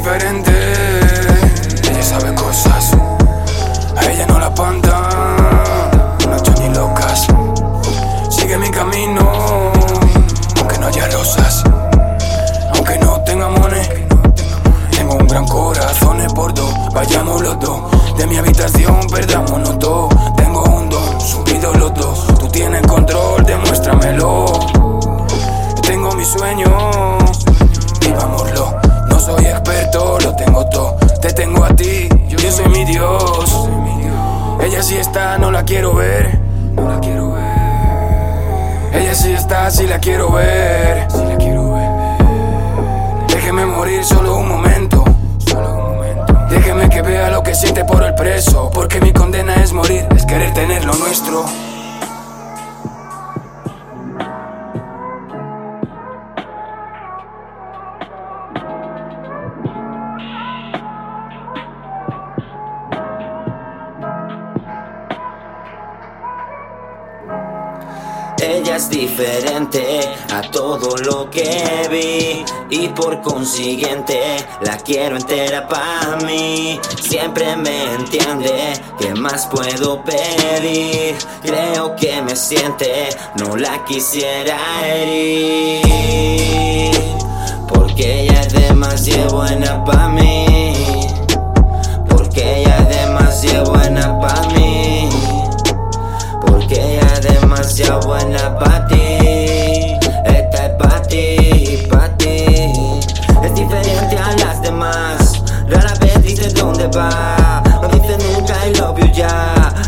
diferente. Ella sabe cosas, a ella no la panta. No ni locas. Sigue mi camino, aunque no haya rosas, aunque no tenga money. Tengo un gran corazón por dos, vayamos los dos. De mi habitación perdámonos todo. Tengo un don, subido los dos. Tú tienes control, lo tengo todo. Te tengo a ti, yo soy mi Dios. Ella sí está, no la quiero ver. No la quiero ver. Ella sí está, sí la quiero ver. Sí la quiero ver. Déjeme morir solo un momento. Solo un momento. Déjeme que vea lo que siente por el preso. Porque mi condena es morir, es querer tener lo nuestro. Ella es diferente a todo lo que vi y por consiguiente la quiero entera para mí. Siempre me entiende, ¿qué más puedo pedir? Creo que me siente, no la quisiera herir. Porque ella es demasiado buena para mí. I love you ya.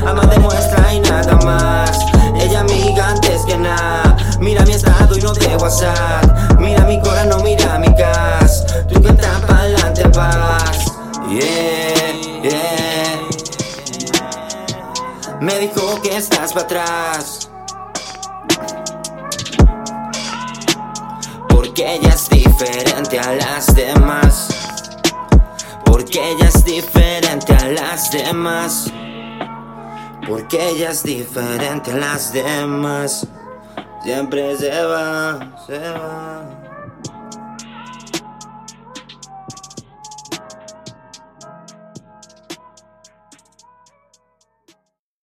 Ama demuestra y nada más. Ella amiga antes que nada. Mira mi estado y no de WhatsApp. Mira mi corazón, no mira mi gas. Tú que estás pa'lante vas. Yeah, yeah. Me dijo que estás para atrás. Porque ella es diferente a las demás. Porque ella es diferente a las demás. Porque ella es diferente a las demás. Siempre se va, se va.